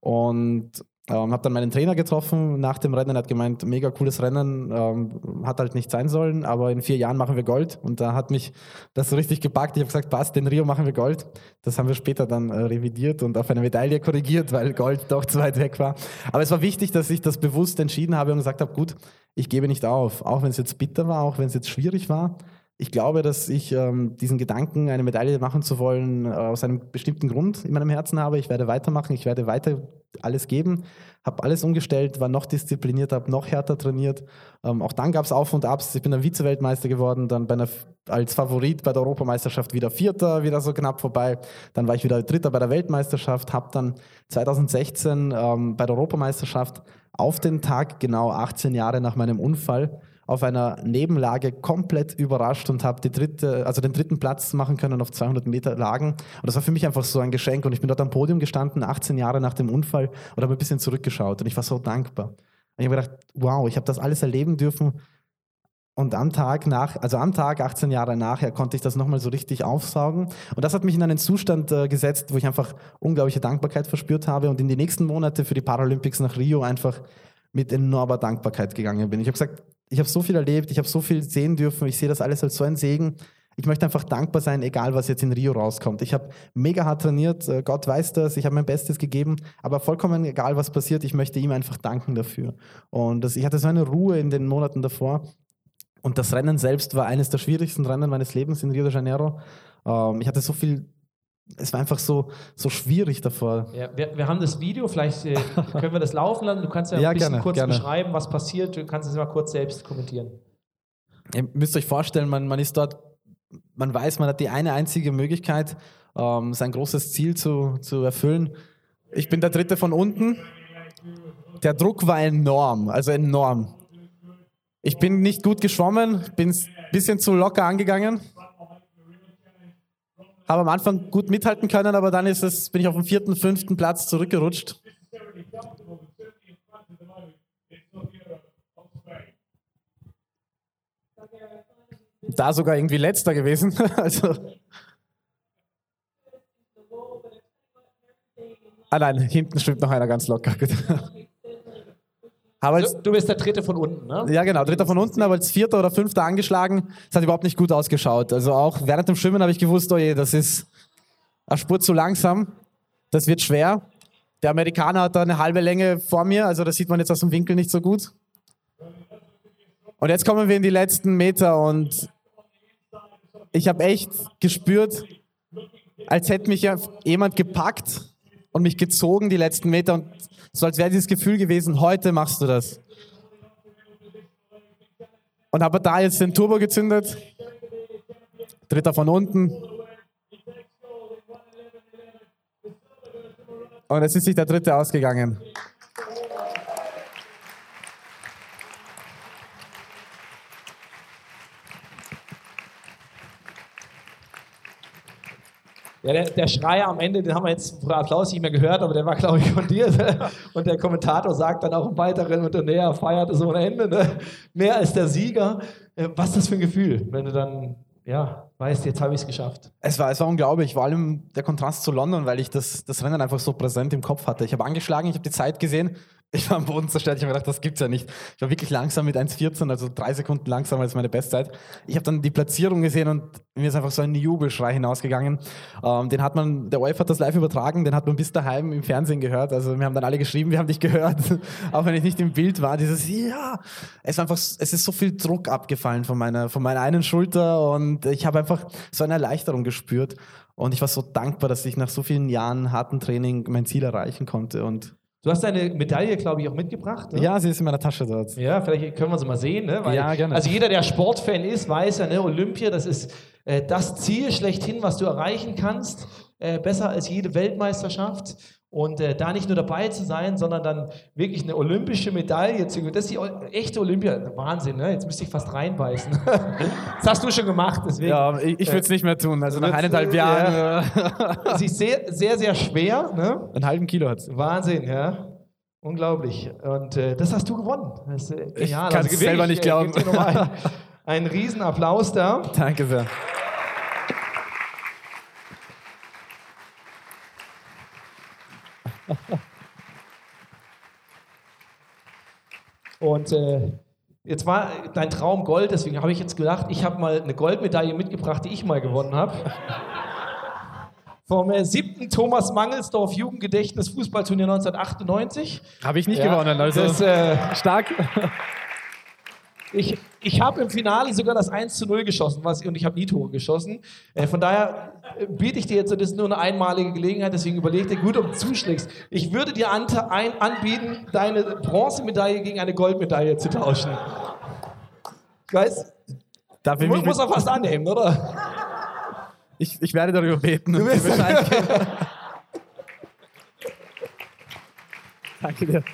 Und ähm, habe dann meinen Trainer getroffen nach dem Rennen, er hat gemeint, mega cooles Rennen, ähm, hat halt nicht sein sollen, aber in vier Jahren machen wir Gold. Und da hat mich das so richtig gepackt. Ich habe gesagt, passt, in Rio machen wir Gold. Das haben wir später dann äh, revidiert und auf eine Medaille korrigiert, weil Gold doch zu weit weg war. Aber es war wichtig, dass ich das bewusst entschieden habe und gesagt habe, gut, ich gebe nicht auf, auch wenn es jetzt bitter war, auch wenn es jetzt schwierig war ich glaube, dass ich ähm, diesen Gedanken, eine Medaille machen zu wollen, äh, aus einem bestimmten Grund in meinem Herzen habe. Ich werde weitermachen, ich werde weiter alles geben, habe alles umgestellt, war noch diszipliniert, habe noch härter trainiert. Ähm, auch dann gab es Auf und Abs. Ich bin dann Vize-Weltmeister geworden, dann einer, als Favorit bei der Europameisterschaft wieder Vierter, wieder so knapp vorbei. Dann war ich wieder Dritter bei der Weltmeisterschaft, habe dann 2016 ähm, bei der Europameisterschaft auf den Tag genau 18 Jahre nach meinem Unfall auf einer Nebenlage komplett überrascht und habe dritte, also den dritten Platz machen können auf 200 Meter Lagen. Und das war für mich einfach so ein Geschenk. Und ich bin dort am Podium gestanden, 18 Jahre nach dem Unfall und habe ein bisschen zurückgeschaut. Und ich war so dankbar. Und ich habe gedacht, wow, ich habe das alles erleben dürfen. Und am Tag nach, also am Tag 18 Jahre nachher, konnte ich das nochmal so richtig aufsaugen. Und das hat mich in einen Zustand äh, gesetzt, wo ich einfach unglaubliche Dankbarkeit verspürt habe und in die nächsten Monate für die Paralympics nach Rio einfach mit enormer Dankbarkeit gegangen bin. Ich habe gesagt, ich habe so viel erlebt, ich habe so viel sehen dürfen, ich sehe das alles als so ein Segen. Ich möchte einfach dankbar sein, egal was jetzt in Rio rauskommt. Ich habe mega hart trainiert, äh, Gott weiß das, ich habe mein Bestes gegeben, aber vollkommen egal, was passiert, ich möchte ihm einfach danken dafür. Und das, ich hatte so eine Ruhe in den Monaten davor. Und das Rennen selbst war eines der schwierigsten Rennen meines Lebens in Rio de Janeiro. Ähm, ich hatte so viel es war einfach so, so schwierig davor. Ja, wir, wir haben das Video, vielleicht äh, (laughs) können wir das laufen lassen. Du kannst ja, ja ein bisschen gerne, kurz gerne. beschreiben, was passiert. Du kannst es mal kurz selbst kommentieren. Ihr müsst euch vorstellen, man, man ist dort, man weiß, man hat die eine einzige Möglichkeit, ähm, sein großes Ziel zu, zu erfüllen. Ich bin der Dritte von unten. Der Druck war enorm, also enorm. Ich bin nicht gut geschwommen, bin ein bisschen zu locker angegangen habe am Anfang gut mithalten können, aber dann ist es, bin ich auf den vierten, fünften Platz zurückgerutscht. Da sogar irgendwie letzter gewesen. (laughs) also. Ah nein, hinten stimmt noch einer ganz locker. Aber als, du bist der Dritte von unten, ne? Ja, genau, Dritter von unten, aber als Vierter oder Fünfter angeschlagen. Das hat überhaupt nicht gut ausgeschaut. Also auch während dem Schwimmen habe ich gewusst, oh je, das ist eine Spur zu langsam. Das wird schwer. Der Amerikaner hat da eine halbe Länge vor mir, also das sieht man jetzt aus dem Winkel nicht so gut. Und jetzt kommen wir in die letzten Meter und ich habe echt gespürt, als hätte mich jemand gepackt und mich gezogen die letzten Meter und so als wäre dieses Gefühl gewesen, heute machst du das. Und habe da jetzt den Turbo gezündet. Dritter von unten. Und es ist sich der dritte ausgegangen. Ja, der, der Schrei am Ende, den haben wir jetzt vor Applaus nicht mehr gehört, aber der war, glaube ich, von dir. Und der Kommentator sagt dann auch im weiteren und der er feiert es ohne Ende. Ne? Mehr als der Sieger. Äh, was ist das für ein Gefühl, wenn du dann ja, weißt, jetzt habe ich es geschafft. Es war, es war unglaublich, vor allem der Kontrast zu London, weil ich das, das Rennen einfach so präsent im Kopf hatte. Ich habe angeschlagen, ich habe die Zeit gesehen ich war am Boden zerstört. Ich habe gedacht, das gibt's ja nicht. Ich war wirklich langsam mit 1,14, also drei Sekunden langsamer als meine Bestzeit. Ich habe dann die Platzierung gesehen und mir ist einfach so ein Jubelschrei hinausgegangen. Ähm, den hat man, der OF hat das live übertragen, den hat man bis daheim im Fernsehen gehört. Also wir haben dann alle geschrieben, wir haben dich gehört, (laughs) auch wenn ich nicht im Bild war. Dieses Ja, es ist einfach, es ist so viel Druck abgefallen von meiner, von meiner einen Schulter und ich habe einfach so eine Erleichterung gespürt. Und ich war so dankbar, dass ich nach so vielen Jahren harten Training mein Ziel erreichen konnte. Und Du hast deine Medaille, glaube ich, auch mitgebracht. Ne? Ja, sie ist in meiner Tasche dort. Ja, vielleicht können wir sie mal sehen. Ne? Weil, ja, gerne. Also jeder, der Sportfan ist, weiß ja, ne, Olympia, das ist äh, das Ziel schlechthin, was du erreichen kannst. Äh, besser als jede Weltmeisterschaft. Und äh, da nicht nur dabei zu sein, sondern dann wirklich eine olympische Medaille zu Das ist die echte Olympia. Wahnsinn, ne? Jetzt müsste ich fast reinbeißen. (laughs) das hast du schon gemacht, deswegen. Ja, ich, ich würde es nicht mehr tun. Also nach eineinhalb Jahren. Ja. Sie ist sehr, sehr, sehr schwer. Ne? Einen halben Kilo hat es. Wahnsinn, ja. Unglaublich. Und äh, das hast du gewonnen. Das ist äh, Ich kann es also, selber nicht glauben. Äh, einen, (laughs) einen Riesenapplaus da. Danke sehr. (laughs) Und äh, jetzt war dein Traum Gold, deswegen habe ich jetzt gedacht, ich habe mal eine Goldmedaille mitgebracht, die ich mal gewonnen habe. Vom äh, siebten Thomas Mangelsdorf Jugendgedächtnis Fußballturnier 1998. Habe ich nicht ja, gewonnen, also das, äh, stark. Ich, ich habe im Finale sogar das 1 zu 0 geschossen was, und ich habe nie Tore geschossen. Äh, von daher äh, biete ich dir jetzt, das ist nur eine einmalige Gelegenheit, deswegen überleg dir gut, ob du zuschlägst. Ich würde dir an, ein, anbieten, deine Bronzemedaille gegen eine Goldmedaille zu tauschen. Weißt Darf ich du? Muss er fast annehmen, oder? Ich, ich werde darüber beten. Du wirst (laughs) Danke dir.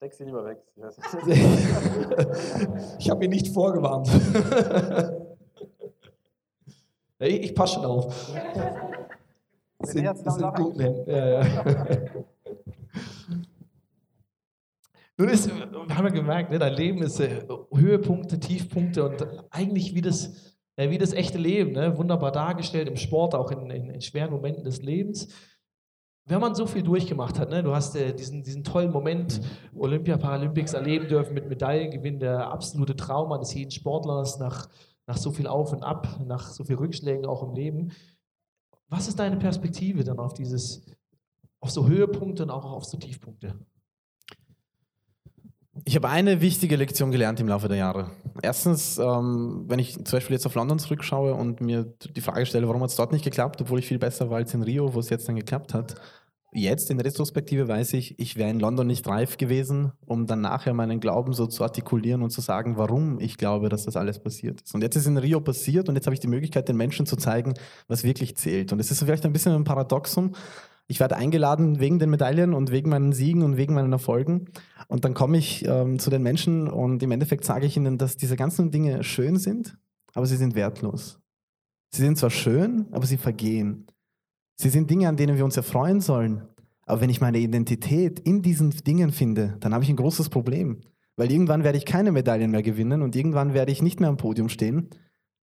Steck sie lieber weg. ich (laughs) habe ihn nicht vorgewarnt. (laughs) ich, ich passe schon auf. Sind, sind gut, ne? ja, ja. Nun ist, wir haben ja gemerkt, ne, dein Leben ist äh, Höhepunkte, Tiefpunkte und eigentlich wie das, äh, wie das echte Leben, ne, wunderbar dargestellt im Sport, auch in, in, in, schweren Momenten des Lebens. Wenn man so viel durchgemacht hat, ne, du hast äh, diesen, diesen tollen Moment Olympia, Paralympics erleben dürfen mit Medaillengewinn, der absolute Traum eines jeden Sportlers nach, nach so viel Auf und Ab, nach so viel Rückschlägen auch im Leben. Was ist deine Perspektive dann auf dieses, auf so Höhepunkte und auch auf so Tiefpunkte? Ich habe eine wichtige Lektion gelernt im Laufe der Jahre. Erstens, ähm, wenn ich zum Beispiel jetzt auf London zurückschaue und mir die Frage stelle, warum hat es dort nicht geklappt, obwohl ich viel besser war als in Rio, wo es jetzt dann geklappt hat. Jetzt in Retrospektive weiß ich, ich wäre in London nicht reif gewesen, um dann nachher meinen Glauben so zu artikulieren und zu sagen, warum ich glaube, dass das alles passiert ist. Und jetzt ist in Rio passiert und jetzt habe ich die Möglichkeit, den Menschen zu zeigen, was wirklich zählt. Und es ist vielleicht ein bisschen ein Paradoxum, ich werde eingeladen wegen den Medaillen und wegen meinen Siegen und wegen meinen Erfolgen. Und dann komme ich ähm, zu den Menschen und im Endeffekt sage ich ihnen, dass diese ganzen Dinge schön sind, aber sie sind wertlos. Sie sind zwar schön, aber sie vergehen. Sie sind Dinge, an denen wir uns erfreuen sollen. Aber wenn ich meine Identität in diesen Dingen finde, dann habe ich ein großes Problem. Weil irgendwann werde ich keine Medaillen mehr gewinnen und irgendwann werde ich nicht mehr am Podium stehen.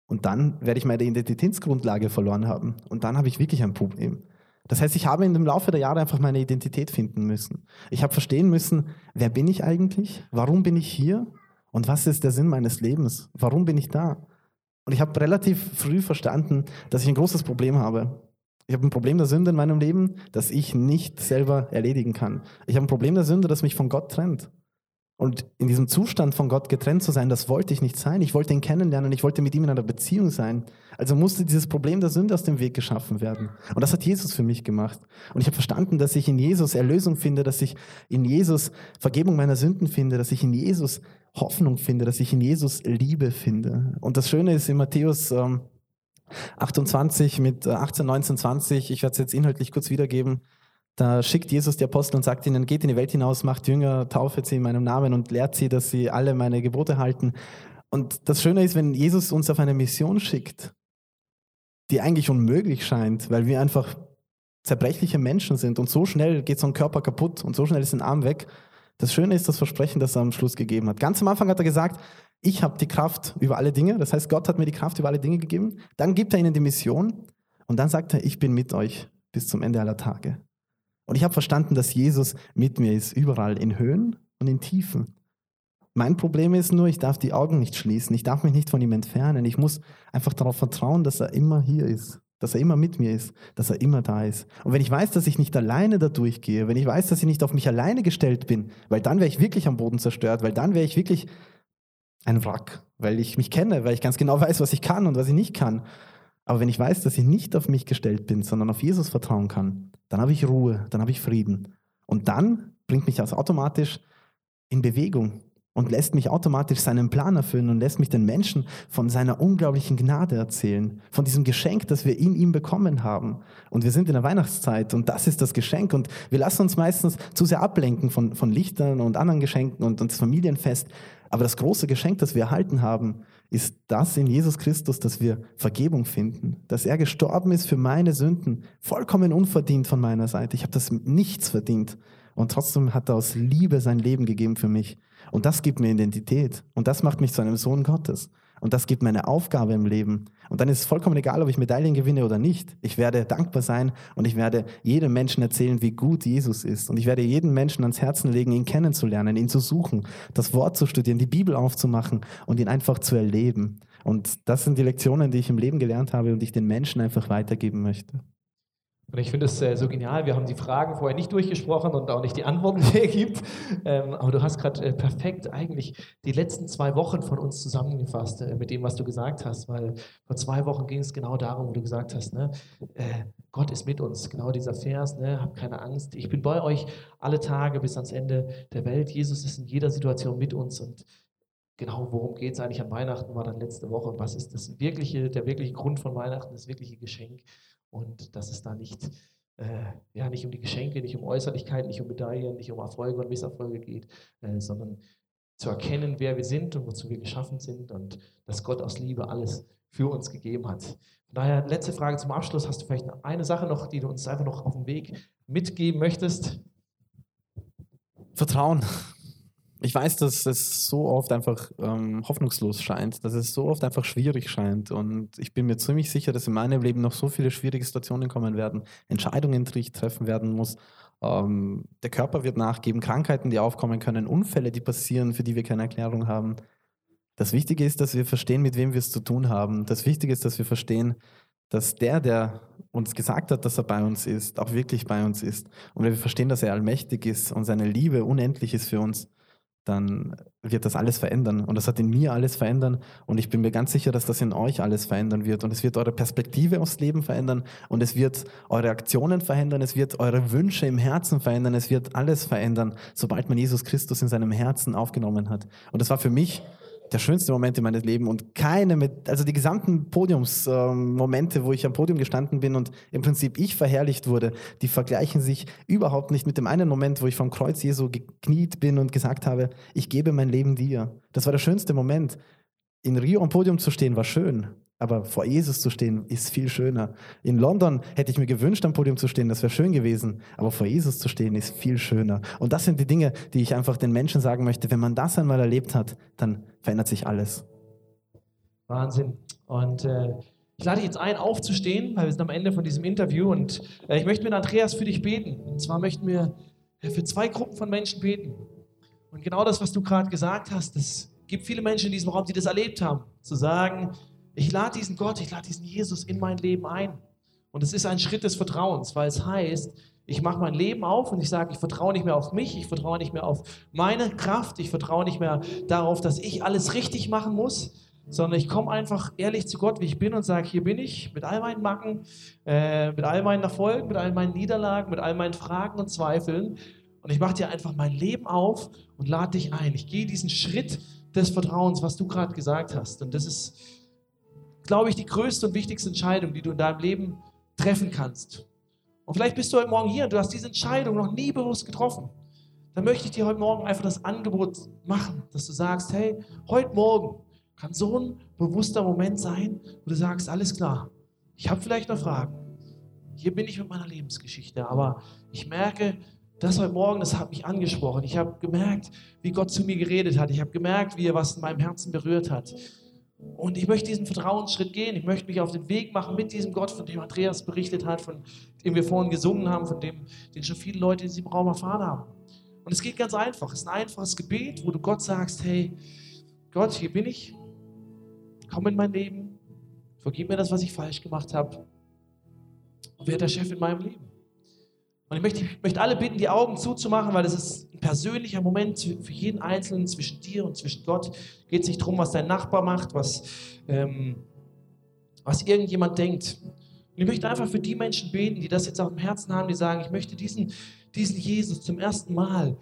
Und dann werde ich meine Identitätsgrundlage verloren haben. Und dann habe ich wirklich ein Problem. Das heißt, ich habe in dem Laufe der Jahre einfach meine Identität finden müssen. Ich habe verstehen müssen, wer bin ich eigentlich? Warum bin ich hier? Und was ist der Sinn meines Lebens? Warum bin ich da? Und ich habe relativ früh verstanden, dass ich ein großes Problem habe. Ich habe ein Problem der Sünde in meinem Leben, das ich nicht selber erledigen kann. Ich habe ein Problem der Sünde, das mich von Gott trennt. Und in diesem Zustand von Gott getrennt zu sein, das wollte ich nicht sein. Ich wollte ihn kennenlernen, ich wollte mit ihm in einer Beziehung sein. Also musste dieses Problem der Sünde aus dem Weg geschaffen werden. Und das hat Jesus für mich gemacht. Und ich habe verstanden, dass ich in Jesus Erlösung finde, dass ich in Jesus Vergebung meiner Sünden finde, dass ich in Jesus Hoffnung finde, dass ich in Jesus Liebe finde. Und das Schöne ist in Matthäus ähm, 28 mit 18, 19, 20, ich werde es jetzt inhaltlich kurz wiedergeben, da schickt Jesus die Apostel und sagt ihnen, geht in die Welt hinaus, macht Jünger, taufet sie in meinem Namen und lehrt sie, dass sie alle meine Gebote halten. Und das Schöne ist, wenn Jesus uns auf eine Mission schickt, die eigentlich unmöglich scheint, weil wir einfach zerbrechliche Menschen sind und so schnell geht so ein Körper kaputt und so schnell ist ein Arm weg. Das Schöne ist das Versprechen, das er am Schluss gegeben hat. Ganz am Anfang hat er gesagt, ich habe die Kraft über alle Dinge, das heißt, Gott hat mir die Kraft über alle Dinge gegeben. Dann gibt er ihnen die Mission und dann sagt er, ich bin mit euch bis zum Ende aller Tage. Und ich habe verstanden, dass Jesus mit mir ist, überall in Höhen und in Tiefen. Mein Problem ist nur, ich darf die Augen nicht schließen, ich darf mich nicht von ihm entfernen. Ich muss einfach darauf vertrauen, dass er immer hier ist, dass er immer mit mir ist, dass er immer da ist. Und wenn ich weiß, dass ich nicht alleine da durchgehe, wenn ich weiß, dass ich nicht auf mich alleine gestellt bin, weil dann wäre ich wirklich am Boden zerstört, weil dann wäre ich wirklich ein Wrack, weil ich mich kenne, weil ich ganz genau weiß, was ich kann und was ich nicht kann. Aber wenn ich weiß, dass ich nicht auf mich gestellt bin, sondern auf Jesus vertrauen kann, dann habe ich Ruhe, dann habe ich Frieden. Und dann bringt mich das automatisch in Bewegung und lässt mich automatisch seinen Plan erfüllen und lässt mich den Menschen von seiner unglaublichen Gnade erzählen, von diesem Geschenk, das wir in ihm bekommen haben. Und wir sind in der Weihnachtszeit und das ist das Geschenk und wir lassen uns meistens zu sehr ablenken von, von Lichtern und anderen Geschenken und, und das Familienfest. Aber das große Geschenk, das wir erhalten haben, ist das in Jesus Christus, dass wir Vergebung finden, dass er gestorben ist für meine Sünden, vollkommen unverdient von meiner Seite. Ich habe das nichts verdient und trotzdem hat er aus Liebe sein Leben gegeben für mich. Und das gibt mir Identität und das macht mich zu einem Sohn Gottes. Und das gibt mir eine Aufgabe im Leben. Und dann ist es vollkommen egal, ob ich Medaillen gewinne oder nicht. Ich werde dankbar sein und ich werde jedem Menschen erzählen, wie gut Jesus ist. Und ich werde jedem Menschen ans Herzen legen, ihn kennenzulernen, ihn zu suchen, das Wort zu studieren, die Bibel aufzumachen und ihn einfach zu erleben. Und das sind die Lektionen, die ich im Leben gelernt habe und die ich den Menschen einfach weitergeben möchte. Und ich finde es äh, so genial. Wir haben die Fragen vorher nicht durchgesprochen und auch nicht die Antworten, die er gibt. Ähm, aber du hast gerade äh, perfekt eigentlich die letzten zwei Wochen von uns zusammengefasst äh, mit dem, was du gesagt hast. Weil vor zwei Wochen ging es genau darum, wo du gesagt hast, ne, äh, Gott ist mit uns. Genau dieser Vers, ne, hab keine Angst. Ich bin bei euch alle Tage bis ans Ende der Welt. Jesus ist in jeder Situation mit uns und genau, worum geht es eigentlich an Weihnachten, war dann letzte Woche. Was ist das wirkliche, der wirkliche Grund von Weihnachten, das wirkliche Geschenk? Und dass es da nicht äh, ja nicht um die Geschenke, nicht um Äußerlichkeiten, nicht um Medaillen, nicht um Erfolge und Misserfolge geht, äh, sondern zu erkennen, wer wir sind und wozu wir geschaffen sind und dass Gott aus Liebe alles für uns gegeben hat. Von daher, letzte Frage zum Abschluss. Hast du vielleicht eine Sache noch, die du uns einfach noch auf dem Weg mitgeben möchtest? Vertrauen. Ich weiß, dass es so oft einfach ähm, hoffnungslos scheint, dass es so oft einfach schwierig scheint. Und ich bin mir ziemlich sicher, dass in meinem Leben noch so viele schwierige Situationen kommen werden, Entscheidungen, die ich treffen werden muss. Ähm, der Körper wird nachgeben, Krankheiten, die aufkommen können, Unfälle, die passieren, für die wir keine Erklärung haben. Das Wichtige ist, dass wir verstehen, mit wem wir es zu tun haben. Das Wichtige ist, dass wir verstehen, dass der, der uns gesagt hat, dass er bei uns ist, auch wirklich bei uns ist. Und wir verstehen, dass er allmächtig ist und seine Liebe unendlich ist für uns, dann wird das alles verändern. Und das hat in mir alles verändern. Und ich bin mir ganz sicher, dass das in euch alles verändern wird. Und es wird eure Perspektive aufs Leben verändern. Und es wird eure Aktionen verändern. Es wird eure Wünsche im Herzen verändern. Es wird alles verändern, sobald man Jesus Christus in seinem Herzen aufgenommen hat. Und das war für mich der schönste Moment in meinem Leben und keine mit, also die gesamten Podiumsmomente, ähm, wo ich am Podium gestanden bin und im Prinzip ich verherrlicht wurde, die vergleichen sich überhaupt nicht mit dem einen Moment, wo ich vom Kreuz Jesu gekniet bin und gesagt habe, ich gebe mein Leben dir. Das war der schönste Moment. In Rio am Podium zu stehen war schön, aber vor Jesus zu stehen ist viel schöner. In London hätte ich mir gewünscht, am Podium zu stehen, das wäre schön gewesen. Aber vor Jesus zu stehen ist viel schöner. Und das sind die Dinge, die ich einfach den Menschen sagen möchte. Wenn man das einmal erlebt hat, dann verändert sich alles. Wahnsinn. Und äh, ich lade dich jetzt ein, aufzustehen, weil wir sind am Ende von diesem Interview. Und äh, ich möchte mit Andreas für dich beten. Und zwar möchten wir äh, für zwei Gruppen von Menschen beten. Und genau das, was du gerade gesagt hast, es gibt viele Menschen in diesem Raum, die das erlebt haben. Zu sagen, ich lade diesen Gott, ich lade diesen Jesus in mein Leben ein. Und es ist ein Schritt des Vertrauens, weil es heißt, ich mache mein Leben auf und ich sage, ich vertraue nicht mehr auf mich, ich vertraue nicht mehr auf meine Kraft, ich vertraue nicht mehr darauf, dass ich alles richtig machen muss, sondern ich komme einfach ehrlich zu Gott, wie ich bin und sage, hier bin ich mit all meinen Macken, äh, mit all meinen Erfolgen, mit all meinen Niederlagen, mit all meinen Fragen und Zweifeln. Und ich mache dir einfach mein Leben auf und lade dich ein. Ich gehe diesen Schritt des Vertrauens, was du gerade gesagt hast. Und das ist glaube ich, die größte und wichtigste Entscheidung, die du in deinem Leben treffen kannst. Und vielleicht bist du heute Morgen hier und du hast diese Entscheidung noch nie bewusst getroffen. Dann möchte ich dir heute Morgen einfach das Angebot machen, dass du sagst, hey, heute Morgen kann so ein bewusster Moment sein, wo du sagst, alles klar, ich habe vielleicht noch Fragen. Hier bin ich mit meiner Lebensgeschichte, aber ich merke, das heute Morgen, das hat mich angesprochen. Ich habe gemerkt, wie Gott zu mir geredet hat. Ich habe gemerkt, wie er was in meinem Herzen berührt hat. Und ich möchte diesen Vertrauensschritt gehen. Ich möchte mich auf den Weg machen mit diesem Gott, von dem Andreas berichtet hat, von dem wir vorhin gesungen haben, von dem, den schon viele Leute in diesem Raum erfahren haben. Und es geht ganz einfach. Es ist ein einfaches Gebet, wo du Gott sagst, hey, Gott, hier bin ich. Komm in mein Leben. Vergib mir das, was ich falsch gemacht habe. Und werde der Chef in meinem Leben. Und ich möchte, möchte alle bitten, die Augen zuzumachen, weil das ist ein persönlicher Moment für jeden Einzelnen zwischen dir und zwischen Gott. Geht es nicht darum, was dein Nachbar macht, was, ähm, was irgendjemand denkt. Und ich möchte einfach für die Menschen beten, die das jetzt auf dem Herzen haben, die sagen, ich möchte diesen, diesen Jesus zum ersten Mal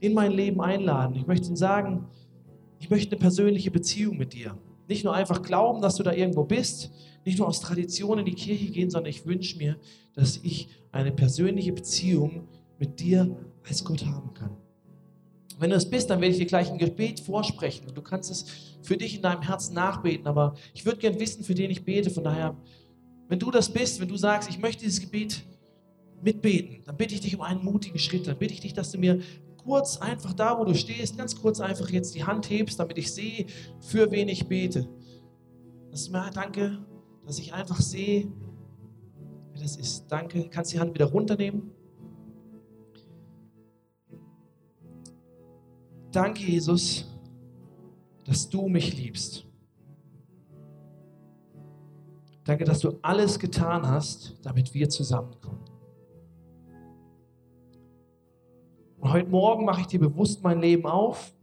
in mein Leben einladen. Ich möchte ihnen sagen, ich möchte eine persönliche Beziehung mit dir. Nicht nur einfach glauben, dass du da irgendwo bist, nicht nur aus Tradition in die Kirche gehen, sondern ich wünsche mir, dass ich eine persönliche Beziehung mit dir als Gott haben kann. Wenn du es bist, dann werde ich dir gleich ein Gebet vorsprechen und du kannst es für dich in deinem Herzen nachbeten. Aber ich würde gern wissen, für den ich bete. Von daher, wenn du das bist, wenn du sagst, ich möchte dieses Gebet mitbeten, dann bitte ich dich um einen mutigen Schritt. Dann bitte ich dich, dass du mir kurz einfach da, wo du stehst, ganz kurz einfach jetzt die Hand hebst, damit ich sehe, für wen ich bete. Das ist mir danke, dass ich einfach sehe, wie das ist. Danke. Kannst die Hand wieder runternehmen? Danke, Jesus, dass du mich liebst. Danke, dass du alles getan hast, damit wir zusammenkommen. Und heute Morgen mache ich dir bewusst mein Leben auf.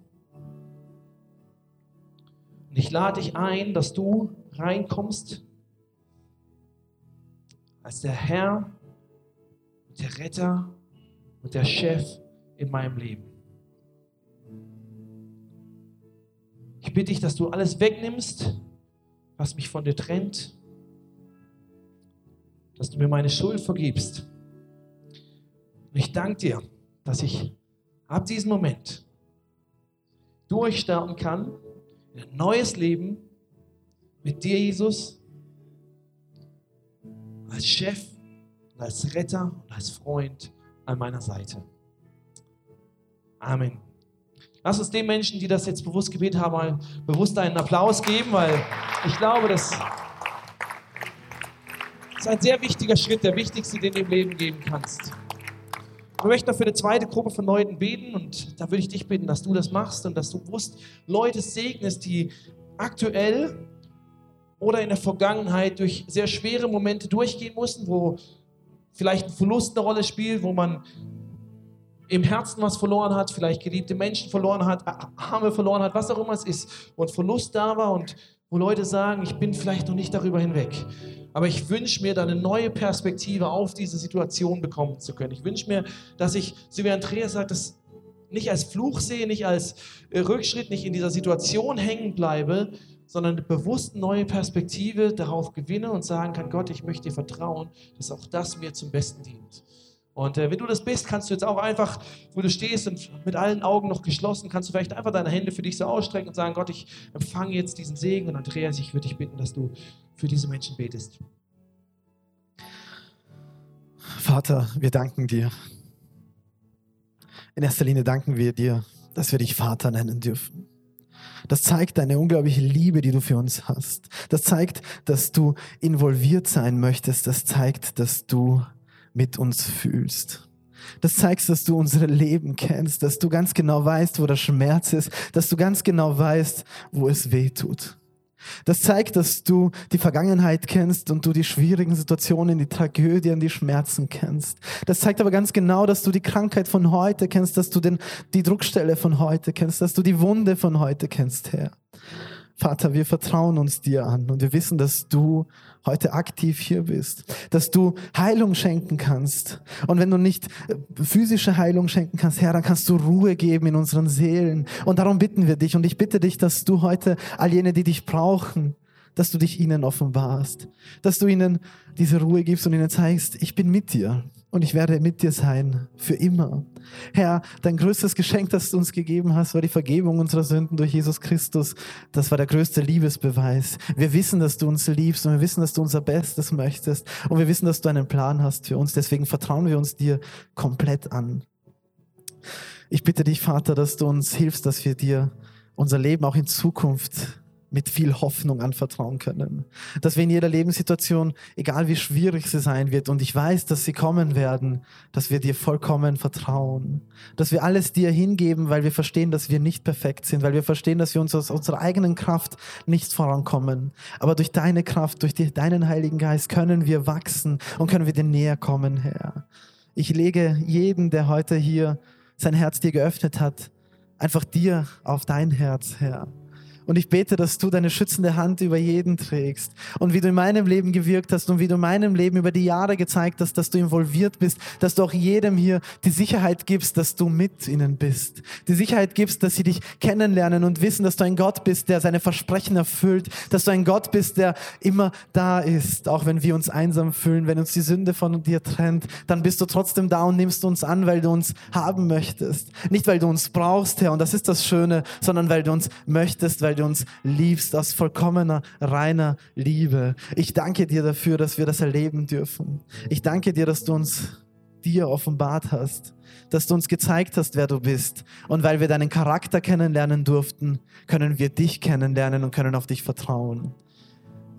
Und ich lade dich ein, dass du reinkommst als der Herr, der Retter und der Chef in meinem Leben. Ich bitte dich, dass du alles wegnimmst, was mich von dir trennt, dass du mir meine Schuld vergibst Und ich danke dir, dass ich ab diesem Moment durchstarten kann in ein neues Leben mit dir, Jesus, als Chef, als Retter und als Freund an meiner Seite. Amen. Lass uns den Menschen, die das jetzt bewusst gebetet haben, mal bewusst einen Applaus geben, weil ich glaube, das ist ein sehr wichtiger Schritt, der wichtigste, den du im Leben geben kannst. Wir möchten für eine zweite Gruppe von Leuten beten und da würde ich dich bitten, dass du das machst und dass du bewusst Leute segnest, die aktuell oder in der Vergangenheit durch sehr schwere Momente durchgehen mussten, wo vielleicht ein Verlust eine Rolle spielt, wo man im Herzen was verloren hat, vielleicht geliebte Menschen verloren hat, Arme verloren hat, was auch immer es ist, und Verlust da war und wo Leute sagen, ich bin vielleicht noch nicht darüber hinweg. Aber ich wünsche mir, da eine neue Perspektive auf diese Situation bekommen zu können. Ich wünsche mir, dass ich, so wie Andreas sagt, das nicht als Fluch sehe, nicht als äh, Rückschritt, nicht in dieser Situation hängen bleibe, sondern eine bewusst neue Perspektive darauf gewinne und sagen kann, Gott, ich möchte dir vertrauen, dass auch das mir zum Besten dient. Und äh, wenn du das bist, kannst du jetzt auch einfach, wo du stehst und mit allen Augen noch geschlossen, kannst du vielleicht einfach deine Hände für dich so ausstrecken und sagen, Gott, ich empfange jetzt diesen Segen. Und Andreas, ich würde dich bitten, dass du für diese Menschen betest. Vater, wir danken dir. In erster Linie danken wir dir, dass wir dich Vater nennen dürfen. Das zeigt deine unglaubliche Liebe, die du für uns hast. Das zeigt, dass du involviert sein möchtest. Das zeigt, dass du mit uns fühlst. Das zeigst, dass du unsere Leben kennst, dass du ganz genau weißt, wo der Schmerz ist, dass du ganz genau weißt, wo es weh tut. Das zeigt, dass du die Vergangenheit kennst und du die schwierigen Situationen, die Tragödien, die Schmerzen kennst. Das zeigt aber ganz genau, dass du die Krankheit von heute kennst, dass du den, die Druckstelle von heute kennst, dass du die Wunde von heute kennst, Herr. Vater, wir vertrauen uns dir an und wir wissen, dass du heute aktiv hier bist, dass du Heilung schenken kannst. Und wenn du nicht äh, physische Heilung schenken kannst, Herr, dann kannst du Ruhe geben in unseren Seelen. Und darum bitten wir dich und ich bitte dich, dass du heute all jene, die dich brauchen, dass du dich ihnen offenbarst, dass du ihnen diese Ruhe gibst und ihnen zeigst, ich bin mit dir und ich werde mit dir sein für immer. Herr, dein größtes Geschenk, das du uns gegeben hast, war die Vergebung unserer Sünden durch Jesus Christus. Das war der größte Liebesbeweis. Wir wissen, dass du uns liebst und wir wissen, dass du unser Bestes möchtest und wir wissen, dass du einen Plan hast für uns. Deswegen vertrauen wir uns dir komplett an. Ich bitte dich, Vater, dass du uns hilfst, dass wir dir unser Leben auch in Zukunft mit viel Hoffnung anvertrauen können. Dass wir in jeder Lebenssituation, egal wie schwierig sie sein wird, und ich weiß, dass sie kommen werden, dass wir dir vollkommen vertrauen. Dass wir alles dir hingeben, weil wir verstehen, dass wir nicht perfekt sind, weil wir verstehen, dass wir uns aus unserer eigenen Kraft nicht vorankommen. Aber durch deine Kraft, durch die, deinen Heiligen Geist können wir wachsen und können wir dir näher kommen, Herr. Ich lege jeden, der heute hier sein Herz dir geöffnet hat, einfach dir auf dein Herz, Herr. Und ich bete, dass du deine schützende Hand über jeden trägst. Und wie du in meinem Leben gewirkt hast und wie du in meinem Leben über die Jahre gezeigt hast, dass du involviert bist, dass du auch jedem hier die Sicherheit gibst, dass du mit ihnen bist. Die Sicherheit gibst, dass sie dich kennenlernen und wissen, dass du ein Gott bist, der seine Versprechen erfüllt, dass du ein Gott bist, der immer da ist, auch wenn wir uns einsam fühlen, wenn uns die Sünde von dir trennt, dann bist du trotzdem da und nimmst uns an, weil du uns haben möchtest. Nicht, weil du uns brauchst, Herr, und das ist das Schöne, sondern weil du uns möchtest, weil du uns liebst aus vollkommener, reiner Liebe. Ich danke dir dafür, dass wir das erleben dürfen. Ich danke dir, dass du uns dir offenbart hast, dass du uns gezeigt hast, wer du bist. Und weil wir deinen Charakter kennenlernen durften, können wir dich kennenlernen und können auf dich vertrauen.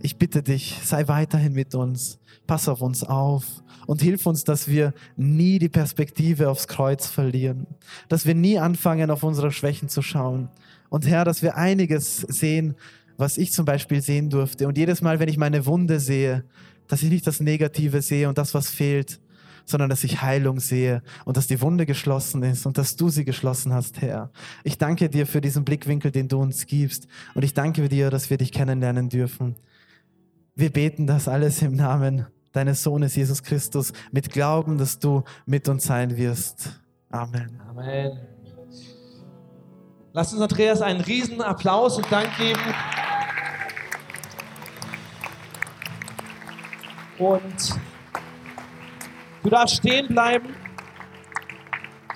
Ich bitte dich, sei weiterhin mit uns, pass auf uns auf und hilf uns, dass wir nie die Perspektive aufs Kreuz verlieren, dass wir nie anfangen, auf unsere Schwächen zu schauen, und Herr, dass wir einiges sehen, was ich zum Beispiel sehen durfte. Und jedes Mal, wenn ich meine Wunde sehe, dass ich nicht das Negative sehe und das, was fehlt, sondern dass ich Heilung sehe und dass die Wunde geschlossen ist und dass du sie geschlossen hast, Herr. Ich danke dir für diesen Blickwinkel, den du uns gibst. Und ich danke dir, dass wir dich kennenlernen dürfen. Wir beten das alles im Namen deines Sohnes Jesus Christus mit Glauben, dass du mit uns sein wirst. Amen. Amen. Lasst uns Andreas einen riesen Applaus und Dank geben. Und du darfst stehen bleiben.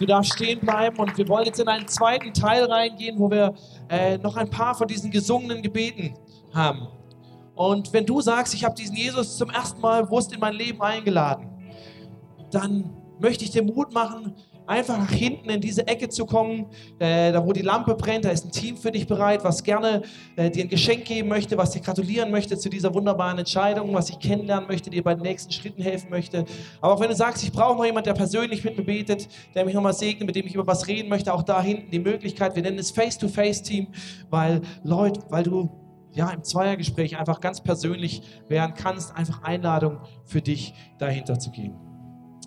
Du darfst stehen bleiben und wir wollen jetzt in einen zweiten Teil reingehen, wo wir äh, noch ein paar von diesen gesungenen Gebeten haben. Und wenn du sagst, ich habe diesen Jesus zum ersten Mal bewusst in mein Leben eingeladen, dann möchte ich dir Mut machen, einfach nach hinten in diese Ecke zu kommen, äh, da wo die Lampe brennt, da ist ein Team für dich bereit, was gerne äh, dir ein Geschenk geben möchte, was dir gratulieren möchte zu dieser wunderbaren Entscheidung, was ich kennenlernen möchte, dir bei den nächsten Schritten helfen möchte. Aber auch wenn du sagst, ich brauche noch jemanden, der persönlich mit mir betet, der mich nochmal segnet, mit dem ich über was reden möchte, auch da hinten die Möglichkeit, wir nennen es Face-to-Face-Team, weil Leute, weil du ja, im Zweiergespräch einfach ganz persönlich werden kannst, einfach Einladung für dich dahinter zu gehen.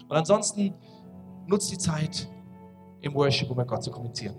Und ansonsten nutzt die Zeit im Worship, um mit Gott zu kommunizieren.